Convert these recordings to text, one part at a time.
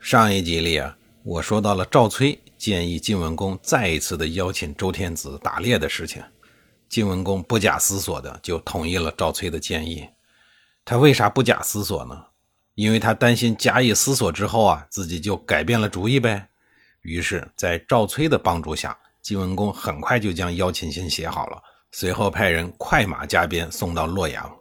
上一集里啊，我说到了赵崔建议晋文公再一次的邀请周天子打猎的事情，晋文公不假思索的就同意了赵崔的建议。他为啥不假思索呢？因为他担心假以思索之后啊，自己就改变了主意呗。于是，在赵崔的帮助下，晋文公很快就将邀请信写好了，随后派人快马加鞭送到洛阳。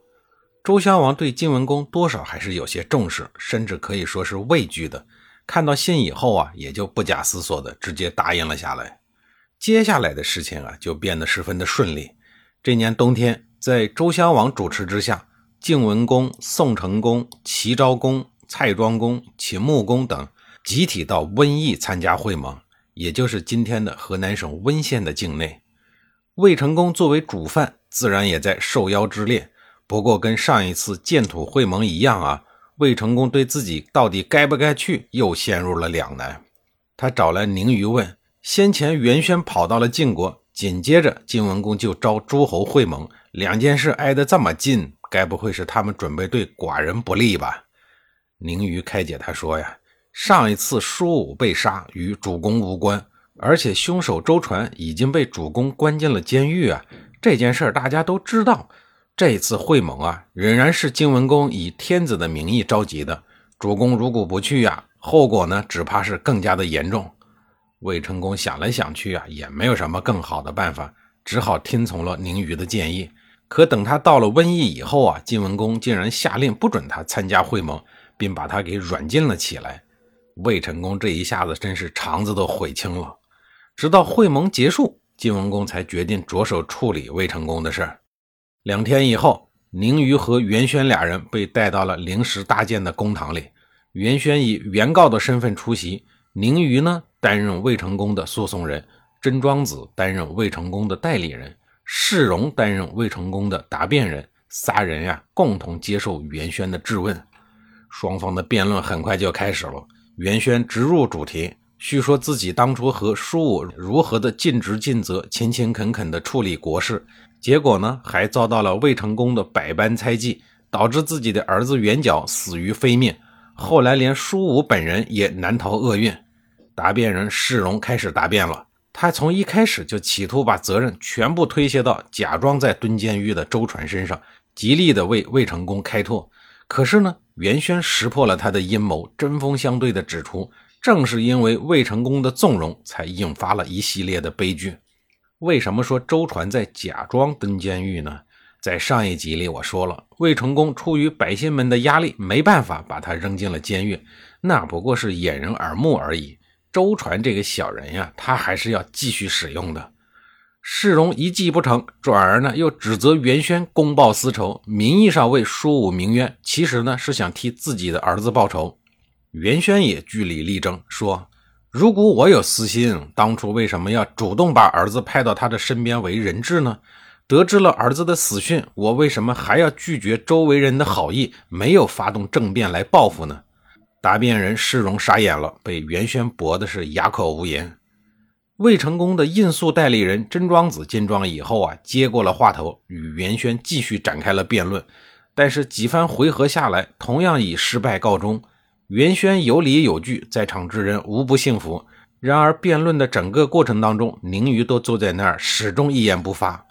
周襄王对晋文公多少还是有些重视，甚至可以说是畏惧的。看到信以后啊，也就不假思索的直接答应了下来。接下来的事情啊，就变得十分的顺利。这年冬天，在周襄王主持之下，晋文公、宋成公、齐昭公、蔡庄公、秦穆公等集体到温邑参加会盟，也就是今天的河南省温县的境内。魏成功作为主犯，自然也在受邀之列。不过，跟上一次建土会盟一样啊。魏成功对自己到底该不该去，又陷入了两难。他找来宁于问：先前袁轩跑到了晋国，紧接着晋文公就招诸侯会盟，两件事挨得这么近，该不会是他们准备对寡人不利吧？宁于开解他说：呀，上一次叔武被杀与主公无关，而且凶手周传已经被主公关进了监狱啊，这件事大家都知道。这次会盟啊，仍然是晋文公以天子的名义召集的。主公如果不去呀，后果呢，只怕是更加的严重。魏成功想来想去啊，也没有什么更好的办法，只好听从了宁瑜的建议。可等他到了瘟疫以后啊，晋文公竟然下令不准他参加会盟，并把他给软禁了起来。魏成功这一下子真是肠子都悔青了。直到会盟结束，晋文公才决定着手处理魏成功的事儿。两天以后，宁虞和袁轩俩人被带到了临时搭建的公堂里。袁轩以原告的身份出席，宁虞呢担任魏成功的诉讼人，甄庄子担任魏成功的代理人，世荣担任魏成功的答辩人。仨人呀共同接受袁轩的质问。双方的辩论很快就开始了。袁轩直入主题，叙说自己当初和叔武如何的尽职尽责、勤勤恳恳地处理国事。结果呢，还遭到了魏成功的百般猜忌，导致自己的儿子元角死于非命。后来连叔武本人也难逃厄运。答辩人世荣开始答辩了，他从一开始就企图把责任全部推卸到假装在蹲监狱的周传身上，极力的为魏成功开脱。可是呢，袁轩识破了他的阴谋，针锋相对的指出，正是因为魏成功的纵容，才引发了一系列的悲剧。为什么说周传在假装蹲监狱呢？在上一集里我说了，魏成功出于百姓们的压力，没办法把他扔进了监狱，那不过是掩人耳目而已。周传这个小人呀，他还是要继续使用的。世荣一计不成，转而呢又指责袁轩公报私仇，名义上为叔武鸣冤，其实呢是想替自己的儿子报仇。袁轩也据理力争，说。如果我有私心，当初为什么要主动把儿子派到他的身边为人质呢？得知了儿子的死讯，我为什么还要拒绝周围人的好意，没有发动政变来报复呢？答辩人世荣傻眼了，被袁轩驳的是哑口无言。魏成功的应诉代理人甄庄子见状以后啊，接过了话头，与袁轩继续展开了辩论，但是几番回合下来，同样以失败告终。袁轩有理有据，在场之人无不信服。然而，辩论的整个过程当中，宁瑜都坐在那儿，始终一言不发。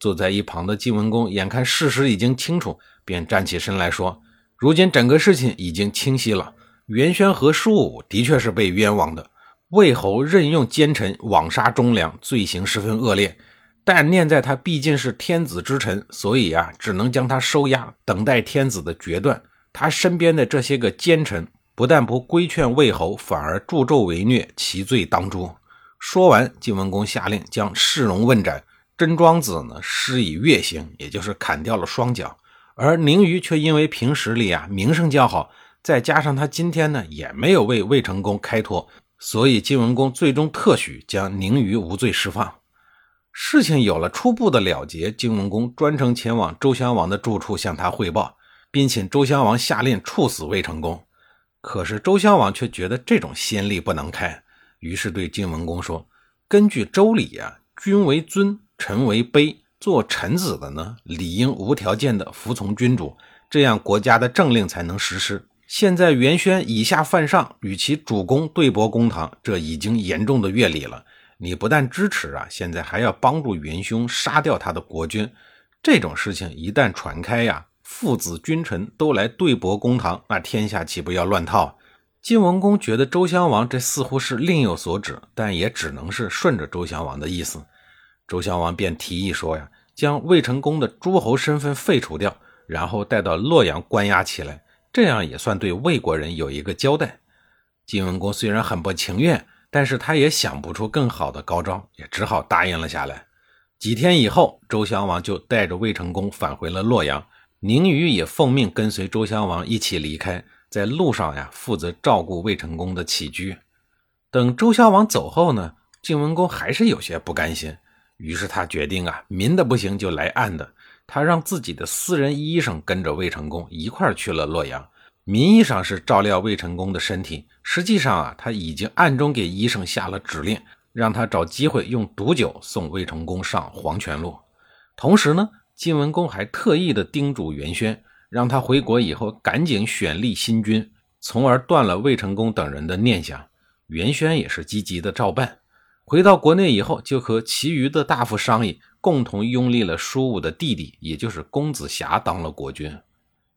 坐在一旁的晋文公眼看事实已经清楚，便站起身来说：“如今整个事情已经清晰了，袁轩和叔武的确是被冤枉的。魏侯任用奸臣，枉杀忠良，罪行十分恶劣。但念在他毕竟是天子之臣，所以啊，只能将他收押，等待天子的决断。”他身边的这些个奸臣，不但不规劝魏侯，反而助纣为虐，其罪当诛。说完，晋文公下令将世荣问斩，甄庄子呢施以月刑，也就是砍掉了双脚。而宁虞却因为平时里啊名声较好，再加上他今天呢也没有为魏成功开脱，所以晋文公最终特许将宁于无罪释放。事情有了初步的了结，晋文公专程前往周襄王的住处向他汇报，并请周襄王下令处死魏成功。可是周襄王却觉得这种先例不能开，于是对晋文公说：“根据周礼呀，君为尊，臣为卑，做臣子的呢，理应无条件的服从君主，这样国家的政令才能实施。现在元轩以下犯上，与其主公对簿公堂，这已经严重的越礼了。你不但支持啊，现在还要帮助元凶杀掉他的国君，这种事情一旦传开呀。”父子君臣都来对簿公堂，那天下岂不要乱套？晋文公觉得周襄王这似乎是另有所指，但也只能是顺着周襄王的意思。周襄王便提议说：“呀，将魏成功的诸侯身份废除掉，然后带到洛阳关押起来，这样也算对魏国人有一个交代。”晋文公虽然很不情愿，但是他也想不出更好的高招，也只好答应了下来。几天以后，周襄王就带着魏成功返回了洛阳。宁于也奉命跟随周襄王一起离开，在路上呀，负责照顾魏成功的起居。等周襄王走后呢，晋文公还是有些不甘心，于是他决定啊，明的不行就来暗的。他让自己的私人医生跟着魏成功一块儿去了洛阳，名义上是照料魏成功的身体，实际上啊，他已经暗中给医生下了指令，让他找机会用毒酒送魏成功上黄泉路，同时呢。晋文公还特意的叮嘱元轩，让他回国以后赶紧选立新君，从而断了魏成功等人的念想。元轩也是积极的照办。回到国内以后，就和其余的大夫商议，共同拥立了舒武的弟弟，也就是公子瑕当了国君。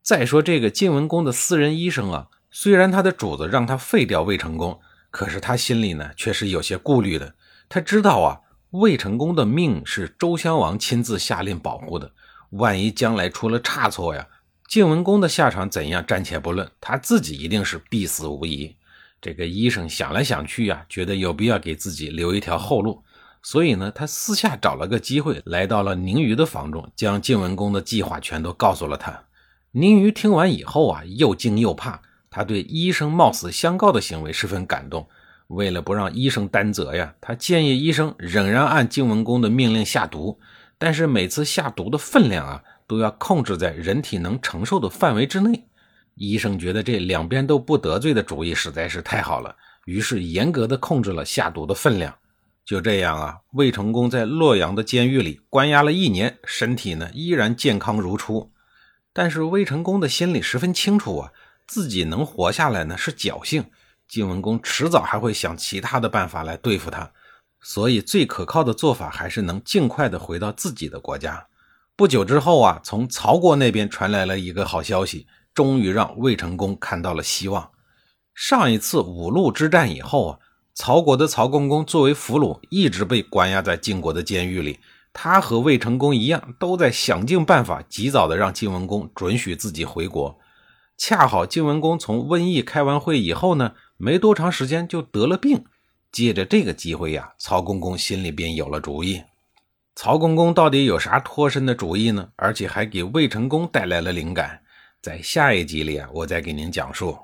再说这个晋文公的私人医生啊，虽然他的主子让他废掉魏成功，可是他心里呢却是有些顾虑的。他知道啊。魏成功的命是周襄王亲自下令保护的，万一将来出了差错呀，晋文公的下场怎样暂且不论，他自己一定是必死无疑。这个医生想来想去呀，觉得有必要给自己留一条后路，所以呢，他私下找了个机会，来到了宁于的房中，将晋文公的计划全都告诉了他。宁于听完以后啊，又惊又怕，他对医生冒死相告的行为十分感动。为了不让医生担责呀，他建议医生仍然按晋文公的命令下毒，但是每次下毒的分量啊，都要控制在人体能承受的范围之内。医生觉得这两边都不得罪的主意实在是太好了，于是严格的控制了下毒的分量。就这样啊，魏成功在洛阳的监狱里关押了一年，身体呢依然健康如初。但是魏成功的心里十分清楚啊，自己能活下来呢是侥幸。晋文公迟早还会想其他的办法来对付他，所以最可靠的做法还是能尽快的回到自己的国家。不久之后啊，从曹国那边传来了一个好消息，终于让魏成功看到了希望。上一次五路之战以后啊，曹国的曹公公作为俘虏，一直被关押在晋国的监狱里。他和魏成功一样，都在想尽办法，及早的让晋文公准许自己回国。恰好晋文公从瘟疫开完会以后呢。没多长时间就得了病，借着这个机会呀，曹公公心里边有了主意。曹公公到底有啥脱身的主意呢？而且还给魏成功带来了灵感。在下一集里啊，我再给您讲述。